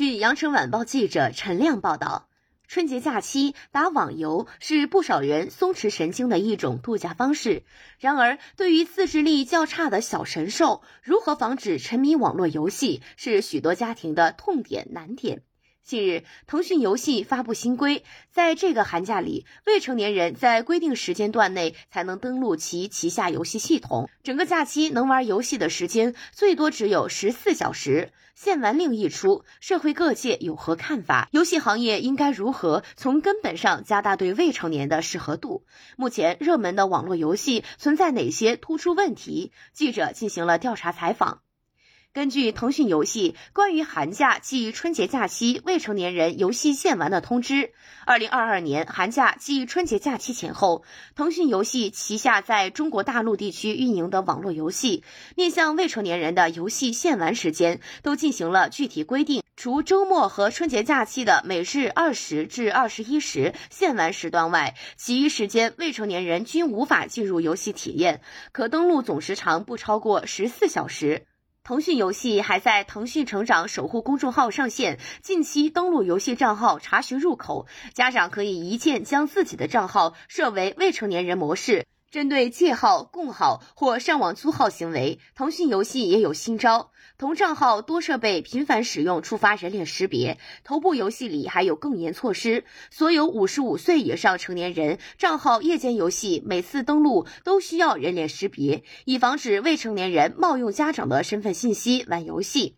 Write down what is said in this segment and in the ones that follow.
据羊城晚报记者陈亮报道，春节假期打网游是不少人松弛神经的一种度假方式。然而，对于自制力较差的小神兽，如何防止沉迷网络游戏，是许多家庭的痛点难点。近日，腾讯游戏发布新规，在这个寒假里，未成年人在规定时间段内才能登录其旗下游戏系统。整个假期能玩游戏的时间最多只有十四小时。限玩令一出，社会各界有何看法？游戏行业应该如何从根本上加大对未成年的适合度？目前热门的网络游戏存在哪些突出问题？记者进行了调查采访。根据腾讯游戏关于寒假暨春节假期未成年人游戏限玩的通知，二零二二年寒假暨春节假期前后，腾讯游戏旗下在中国大陆地区运营的网络游戏面向未成年人的游戏限玩时间都进行了具体规定。除周末和春节假期的每日二十至二十一时限玩时段外，其余时间未成年人均无法进入游戏体验，可登录总时长不超过十四小时。腾讯游戏还在腾讯成长守护公众号上线近期登录游戏账号查询入口，家长可以一键将自己的账号设为未成年人模式。针对借号、共号或上网租号行为，腾讯游戏也有新招。同账号多设备频繁使用触发人脸识别，头部游戏里还有更严措施：所有五十五岁以上成年人账号夜间游戏每次登录都需要人脸识别，以防止未成年人冒用家长的身份信息玩游戏。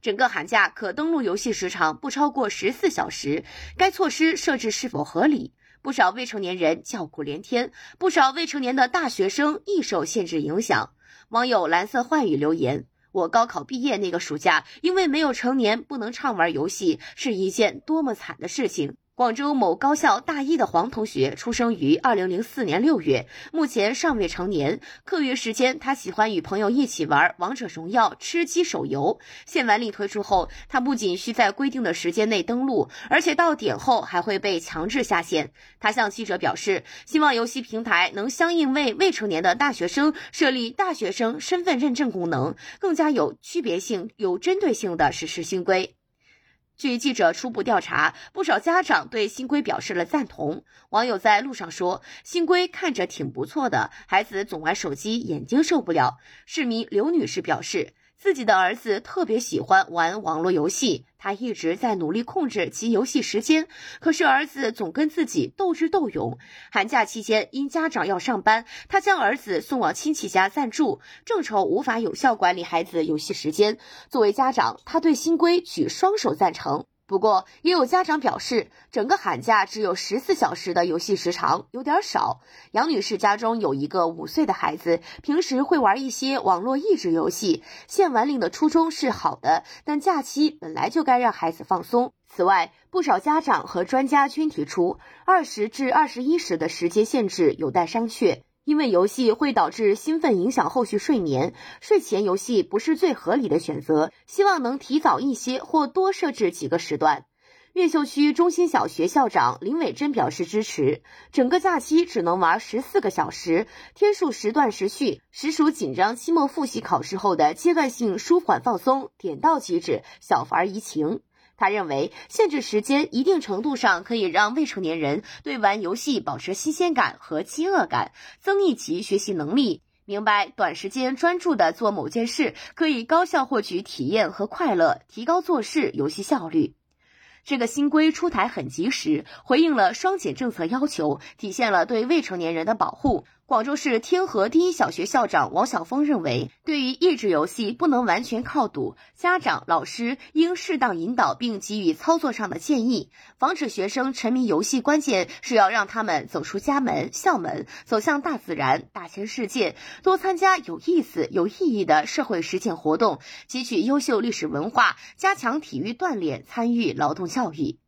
整个寒假可登录游戏时长不超过十四小时，该措施设置是否合理？不少未成年人叫苦连天，不少未成年的大学生亦受限制影响。网友蓝色幻语留言：“我高考毕业那个暑假，因为没有成年，不能畅玩游戏，是一件多么惨的事情。”广州某高校大一的黄同学出生于二零零四年六月，目前尚未成年。课余时间，他喜欢与朋友一起玩王者荣耀、吃鸡手游。限玩令推出后，他不仅需在规定的时间内登录，而且到点后还会被强制下线。他向记者表示，希望游戏平台能相应为未成年的大学生设立大学生身份认证功能，更加有区别性、有针对性的实施新规。据记者初步调查，不少家长对新规表示了赞同。网友在路上说：“新规看着挺不错的，孩子总玩手机，眼睛受不了。”市民刘女士表示。自己的儿子特别喜欢玩网络游戏，他一直在努力控制其游戏时间，可是儿子总跟自己斗智斗勇。寒假期间，因家长要上班，他将儿子送往亲戚家暂住，正愁无法有效管理孩子游戏时间。作为家长，他对新规举双手赞成。不过，也有家长表示，整个寒假只有十四小时的游戏时长有点少。杨女士家中有一个五岁的孩子，平时会玩一些网络益智游戏。限玩令的初衷是好的，但假期本来就该让孩子放松。此外，不少家长和专家均提出，二十至二十一时的时间限制有待商榷。因为游戏会导致兴奋，影响后续睡眠，睡前游戏不是最合理的选择。希望能提早一些或多设置几个时段。越秀区中心小学校长林伟珍表示支持，整个假期只能玩十四个小时，天数时断时续，实属紧张期末复习考试后的阶段性舒缓放松，点到即止，小玩怡情。他认为，限制时间一定程度上可以让未成年人对玩游戏保持新鲜感和饥饿感，增益其学习能力。明白短时间专注的做某件事，可以高效获取体验和快乐，提高做事游戏效率。这个新规出台很及时，回应了双减政策要求，体现了对未成年人的保护。广州市天河第一小学校长王晓峰认为，对于益智游戏不能完全靠赌，家长、老师应适当引导并给予操作上的建议，防止学生沉迷游戏。关键是要让他们走出家门、校门，走向大自然、大千世界，多参加有意思、有意义的社会实践活动，汲取优秀历史文化，加强体育锻炼，参与劳动教育。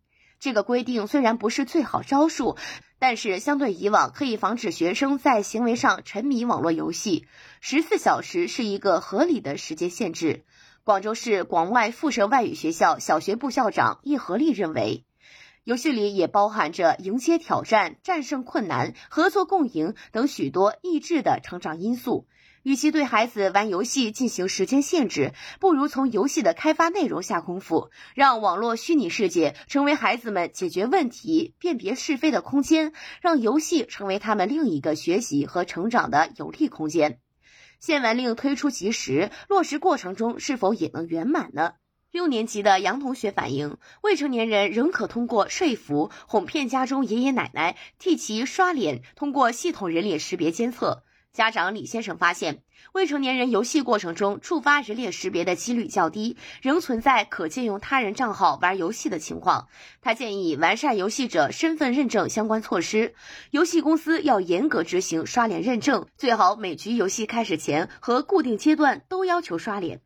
这个规定虽然不是最好招数。但是，相对以往，可以防止学生在行为上沉迷网络游戏。十四小时是一个合理的时间限制。广州市广外附设外语学校小学部校长叶和利认为，游戏里也包含着迎接挑战、战胜困难、合作共赢等许多益智的成长因素。与其对孩子玩游戏进行时间限制，不如从游戏的开发内容下功夫，让网络虚拟世界成为孩子们解决问题、辨别是非的空间，让游戏成为他们另一个学习和成长的有利空间。限玩令推出及时，落实过程中是否也能圆满呢？六年级的杨同学反映，未成年人仍可通过说服、哄骗家中爷爷奶奶替其刷脸，通过系统人脸识别监测。家长李先生发现，未成年人游戏过程中触发人脸识别的几率较低，仍存在可借用他人账号玩游戏的情况。他建议完善游戏者身份认证相关措施，游戏公司要严格执行刷脸认证，最好每局游戏开始前和固定阶段都要求刷脸。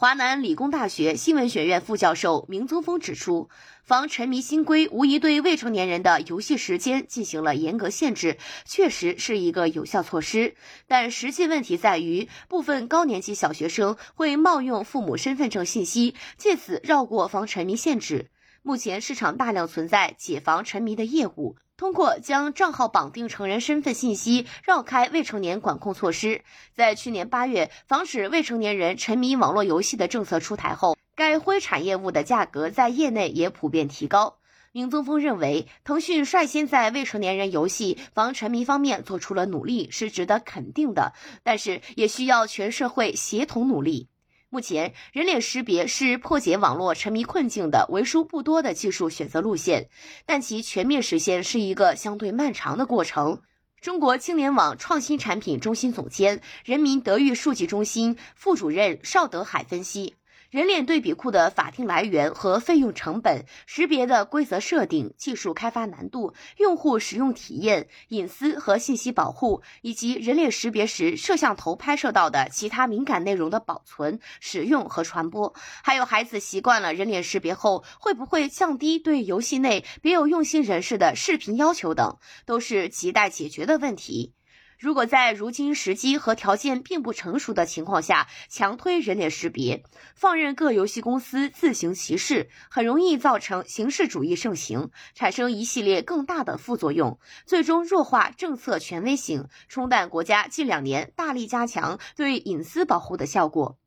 华南理工大学新闻学院副教授明宗峰指出，防沉迷新规无疑对未成年人的游戏时间进行了严格限制，确实是一个有效措施。但实际问题在于，部分高年级小学生会冒用父母身份证信息，借此绕过防沉迷限制。目前市场大量存在解防沉迷的业务。通过将账号绑定成人身份信息，绕开未成年管控措施。在去年八月，防止未成年人沉迷网络游戏的政策出台后，该灰产业务的价格在业内也普遍提高。明宗峰认为，腾讯率先在未成年人游戏防沉迷方面做出了努力，是值得肯定的，但是也需要全社会协同努力。目前，人脸识别是破解网络沉迷困境的为数不多的技术选择路线，但其全面实现是一个相对漫长的过程。中国青年网创新产品中心总监、人民德育数据中心副主任邵德海分析。人脸对比库的法定来源和费用成本、识别的规则设定、技术开发难度、用户使用体验、隐私和信息保护，以及人脸识别时摄像头拍摄到的其他敏感内容的保存、使用和传播，还有孩子习惯了人脸识别后会不会降低对游戏内别有用心人士的视频要求等，都是亟待解决的问题。如果在如今时机和条件并不成熟的情况下强推人脸识别，放任各游戏公司自行其事，很容易造成形式主义盛行，产生一系列更大的副作用，最终弱化政策权威性，冲淡国家近两年大力加强对隐私保护的效果。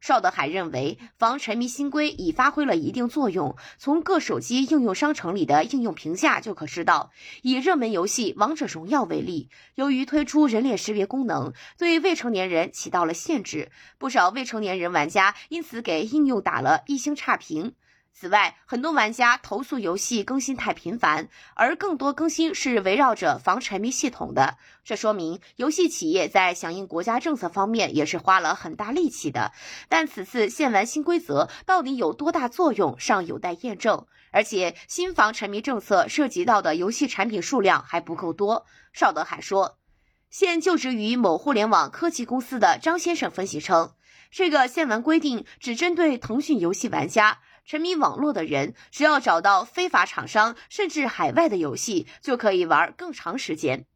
邵德海认为，防沉迷新规已发挥了一定作用。从各手机应用商城里的应用评价就可知道。以热门游戏《王者荣耀》为例，由于推出人脸识别功能，对未成年人起到了限制，不少未成年人玩家因此给应用打了一星差评。此外，很多玩家投诉游戏更新太频繁，而更多更新是围绕着防沉迷系统的。这说明游戏企业在响应国家政策方面也是花了很大力气的。但此次限玩新规则到底有多大作用，尚有待验证。而且，新防沉迷政策涉及到的游戏产品数量还不够多。邵德海说，现就职于某互联网科技公司的张先生分析称，这个限玩规定只针对腾讯游戏玩家。沉迷网络的人，只要找到非法厂商，甚至海外的游戏，就可以玩更长时间。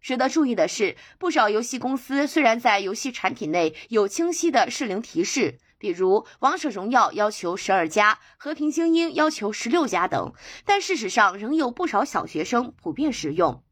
值得注意的是，不少游戏公司虽然在游戏产品内有清晰的适龄提示，比如《王者荣耀》要求十二加，《和平精英》要求十六加等，但事实上仍有不少小学生普遍使用。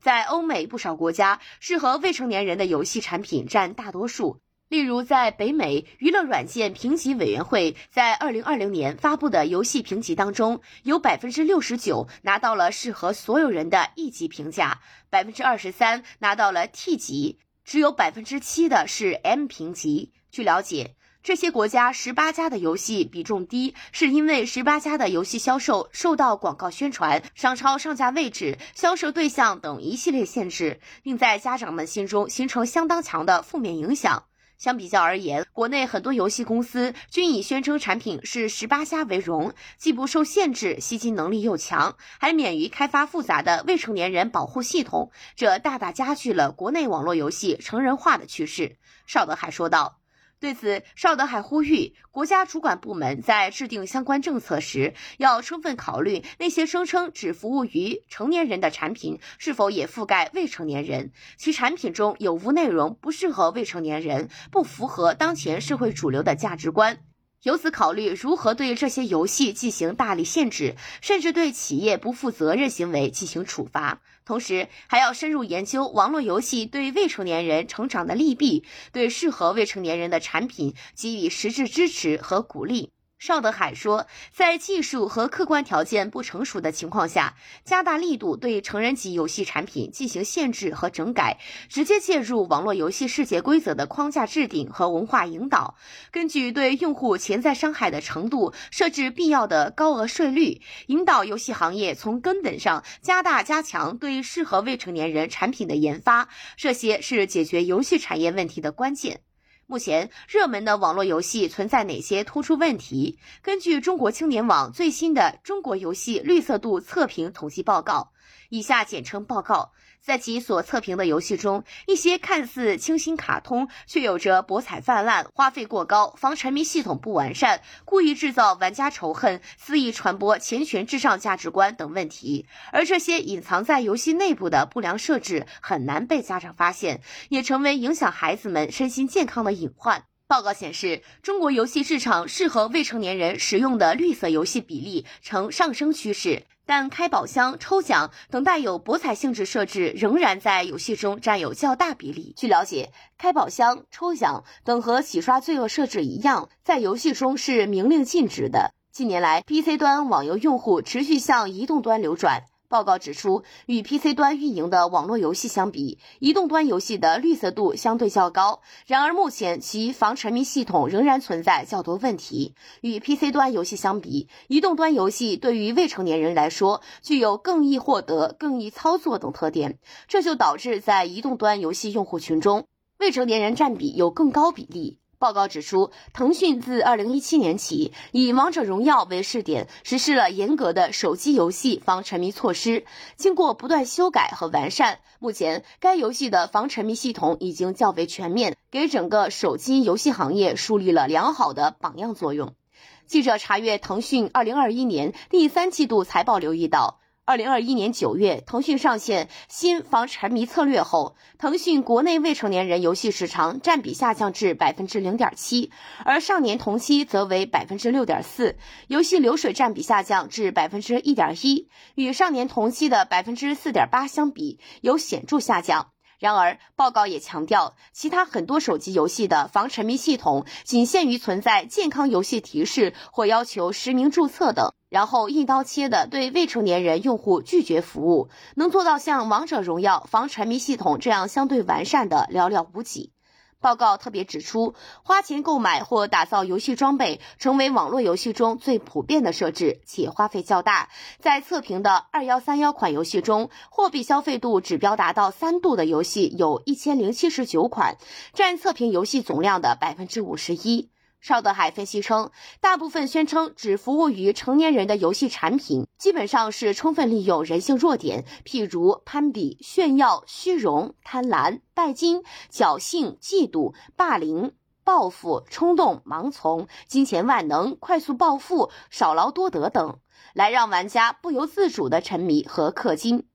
在欧美不少国家，适合未成年人的游戏产品占大多数。例如，在北美娱乐软件评级委员会在二零二零年发布的游戏评级当中，有百分之六十九拿到了适合所有人的 E 级评价，百分之二十三拿到了 T 级，只有百分之七的是 M 评级。据了解，这些国家十八家的游戏比重低，是因为十八家的游戏销售受到广告宣传、商超上架位置、销售对象等一系列限制，并在家长们心中形成相当强的负面影响。相比较而言，国内很多游戏公司均以宣称产品是十八虾为荣，既不受限制，吸金能力又强，还免于开发复杂的未成年人保护系统，这大大加剧了国内网络游戏成人化的趋势。邵德海说道。对此，邵德海呼吁国家主管部门在制定相关政策时，要充分考虑那些声称只服务于成年人的产品是否也覆盖未成年人，其产品中有无内容不适合未成年人，不符合当前社会主流的价值观。由此考虑如何对这些游戏进行大力限制，甚至对企业不负责任行为进行处罚。同时，还要深入研究网络游戏对未成年人成长的利弊，对适合未成年人的产品给予实质支持和鼓励。邵德海说，在技术和客观条件不成熟的情况下，加大力度对成人级游戏产品进行限制和整改，直接介入网络游戏世界规则的框架制定和文化引导，根据对用户潜在伤害的程度设置必要的高额税率，引导游戏行业从根本上加大加强对适合未成年人产品的研发，这些是解决游戏产业问题的关键。目前热门的网络游戏存在哪些突出问题？根据中国青年网最新的《中国游戏绿色度测评统计报告》。以下简称报告，在其所测评的游戏中，一些看似清新卡通，却有着博彩泛滥、花费过高、防沉迷系统不完善、故意制造玩家仇恨、肆意传播钱权至上价值观等问题。而这些隐藏在游戏内部的不良设置很难被家长发现，也成为影响孩子们身心健康的隐患。报告显示，中国游戏市场适合未成年人使用的绿色游戏比例呈上升趋势。但开宝箱、抽奖等带有博彩性质设置仍然在游戏中占有较大比例。据了解，开宝箱、抽奖等和洗刷罪恶设置一样，在游戏中是明令禁止的。近年来，PC 端网游用户持续向移动端流转。报告指出，与 PC 端运营的网络游戏相比，移动端游戏的绿色度相对较高。然而，目前其防沉迷系统仍然存在较多问题。与 PC 端游戏相比，移动端游戏对于未成年人来说具有更易获得、更易操作等特点，这就导致在移动端游戏用户群中，未成年人占比有更高比例。报告指出，腾讯自2017年起以《王者荣耀》为试点，实施了严格的手机游戏防沉迷措施。经过不断修改和完善，目前该游戏的防沉迷系统已经较为全面，给整个手机游戏行业树立了良好的榜样作用。记者查阅腾讯2021年第三季度财报，留意到。二零二一年九月，腾讯上线新防沉迷策略后，腾讯国内未成年人游戏时长占比下降至百分之零点七，而上年同期则为百分之六点四，游戏流水占比下降至百分之一点一，与上年同期的百分之四点八相比，有显著下降。然而，报告也强调，其他很多手机游戏的防沉迷系统仅限于存在健康游戏提示或要求实名注册等，然后一刀切的对未成年人用户拒绝服务，能做到像王者荣耀防沉迷系统这样相对完善的寥寥无几。报告特别指出，花钱购买或打造游戏装备成为网络游戏中最普遍的设置，且花费较大。在测评的二幺三幺款游戏中，货币消费度指标达到三度的游戏有一千零七十九款，占测评游戏总量的百分之五十一。邵德海分析称，大部分宣称只服务于成年人的游戏产品，基本上是充分利用人性弱点，譬如攀比、炫耀、虚荣、贪婪、拜金、侥幸、嫉妒、霸凌、报复、冲动、盲从、金钱万能、快速暴富、少劳多得等，来让玩家不由自主的沉迷和氪金。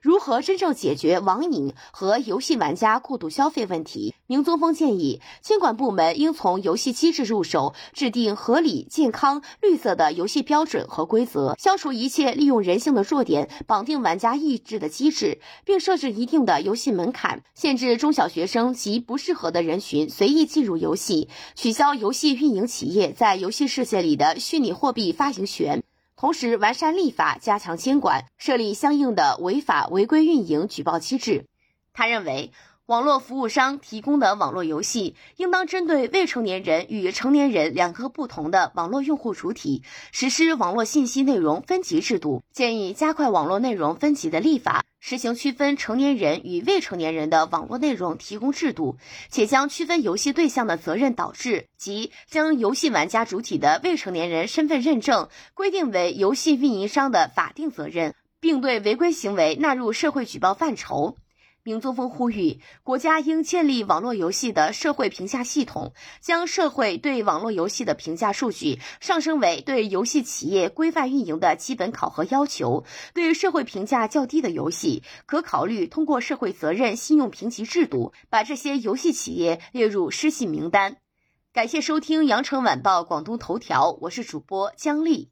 如何真正解决网瘾和游戏玩家过度消费问题？宁宗峰建议，监管部门应从游戏机制入手，制定合理、健康、绿色的游戏标准和规则，消除一切利用人性的弱点绑定玩家意志的机制，并设置一定的游戏门槛，限制中小学生及不适合的人群随意进入游戏，取消游戏运营企业在游戏世界里的虚拟货币发行权。同时，完善立法，加强监管，设立相应的违法违规运营举报机制。他认为。网络服务商提供的网络游戏，应当针对未成年人与成年人两个不同的网络用户主体，实施网络信息内容分级制度。建议加快网络内容分级的立法，实行区分成年人与未成年人的网络内容提供制度，且将区分游戏对象的责任导致，即将游戏玩家主体的未成年人身份认证规定为游戏运营商的法定责任，并对违规行为纳入社会举报范畴。明宗峰呼吁，国家应建立网络游戏的社会评价系统，将社会对网络游戏的评价数据上升为对游戏企业规范运营的基本考核要求。对社会评价较低的游戏，可考虑通过社会责任信用评级制度，把这些游戏企业列入失信名单。感谢收听《羊城晚报广东头条》，我是主播姜丽。